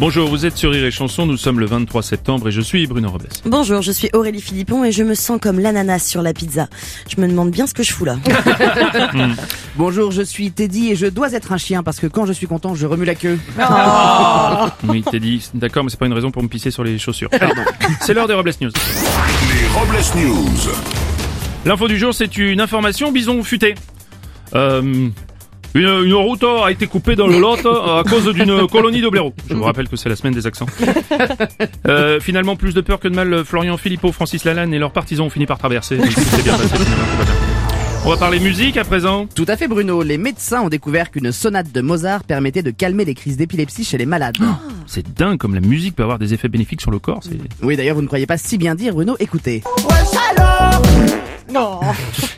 Bonjour, vous êtes sur Rire et Chanson, nous sommes le 23 septembre et je suis Bruno Robles. Bonjour, je suis Aurélie Philippon et je me sens comme l'ananas sur la pizza. Je me demande bien ce que je fous là. Bonjour, je suis Teddy et je dois être un chien parce que quand je suis content, je remue la queue. Oui, t'es dit, d'accord, mais c'est pas une raison pour me pisser sur les chaussures. C'est l'heure des Robles News. Les Robles News. L'info du jour, c'est une information bison futé. Euh, une, une route a été coupée dans le Lot à cause d'une colonie de blaireaux. Je vous rappelle que c'est la semaine des accents. Euh, finalement, plus de peur que de mal, Florian Philippot, Francis Lalanne et leurs partisans ont fini par traverser. Donc, c'est bien passé. On va parler musique à présent. Tout à fait Bruno, les médecins ont découvert qu'une sonate de Mozart permettait de calmer les crises d'épilepsie chez les malades. C'est dingue comme la musique peut avoir des effets bénéfiques sur le corps. C'est... Oui d'ailleurs vous ne croyez pas si bien dire Bruno, écoutez.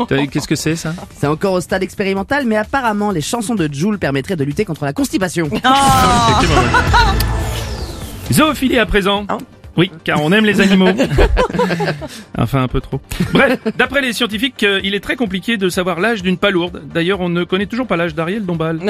T'as- Qu'est-ce que c'est ça? C'est encore au stade expérimental mais apparemment les chansons de Joule permettraient de lutter contre la constipation. Ouais. Zoophilie à présent. Oui, car on aime les animaux. enfin, un peu trop. Bref, d'après les scientifiques, euh, il est très compliqué de savoir l'âge d'une palourde. D'ailleurs, on ne connaît toujours pas l'âge d'Ariel Dombal.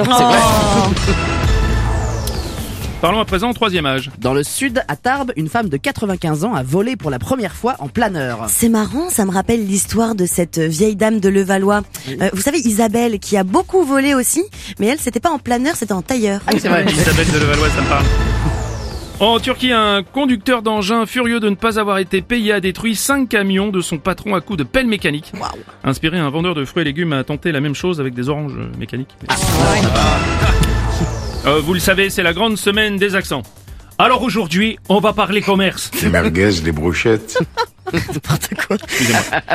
Parlons à présent au troisième âge. Dans le sud, à Tarbes, une femme de 95 ans a volé pour la première fois en planeur. C'est marrant, ça me rappelle l'histoire de cette vieille dame de Levallois. Euh, vous savez, Isabelle, qui a beaucoup volé aussi, mais elle, c'était pas en planeur, c'était en tailleur. c'est vrai. Isabelle de Levallois, ça me parle. En Turquie, un conducteur d'engin furieux de ne pas avoir été payé a détruit 5 camions de son patron à coups de pelle mécanique. Inspiré, un vendeur de fruits et légumes a tenté la même chose avec des oranges mécaniques. Euh, vous le savez, c'est la grande semaine des accents. Alors aujourd'hui, on va parler commerce. Les merguez, les brochettes.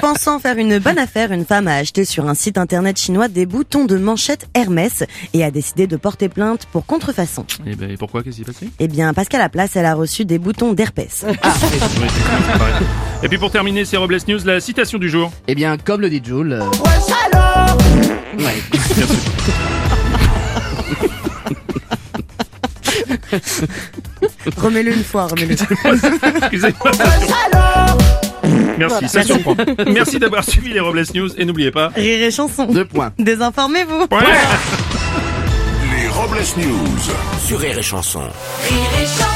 Pensant faire une bonne affaire, une femme a acheté sur un site internet chinois des boutons de manchette Hermès et a décidé de porter plainte pour contrefaçon. Et ben et pourquoi? Qu'est-ce qui s'est passé? Eh bien, parce qu'à la place, elle a reçu des boutons d'herpès. Pareil. Et puis pour terminer, c'est Robles News, la citation du jour. Eh bien comme le dit Joule. euh, Ouais. Remets-le une fois, remets-le. Excusez-moi. Merci, ça surprend. Merci d'avoir suivi les Robles News et n'oubliez pas. Rire et chanson. Deux points. Désinformez-vous. Ouais. Les Robles News. Sur Rire et Chanson. Rire et chanson.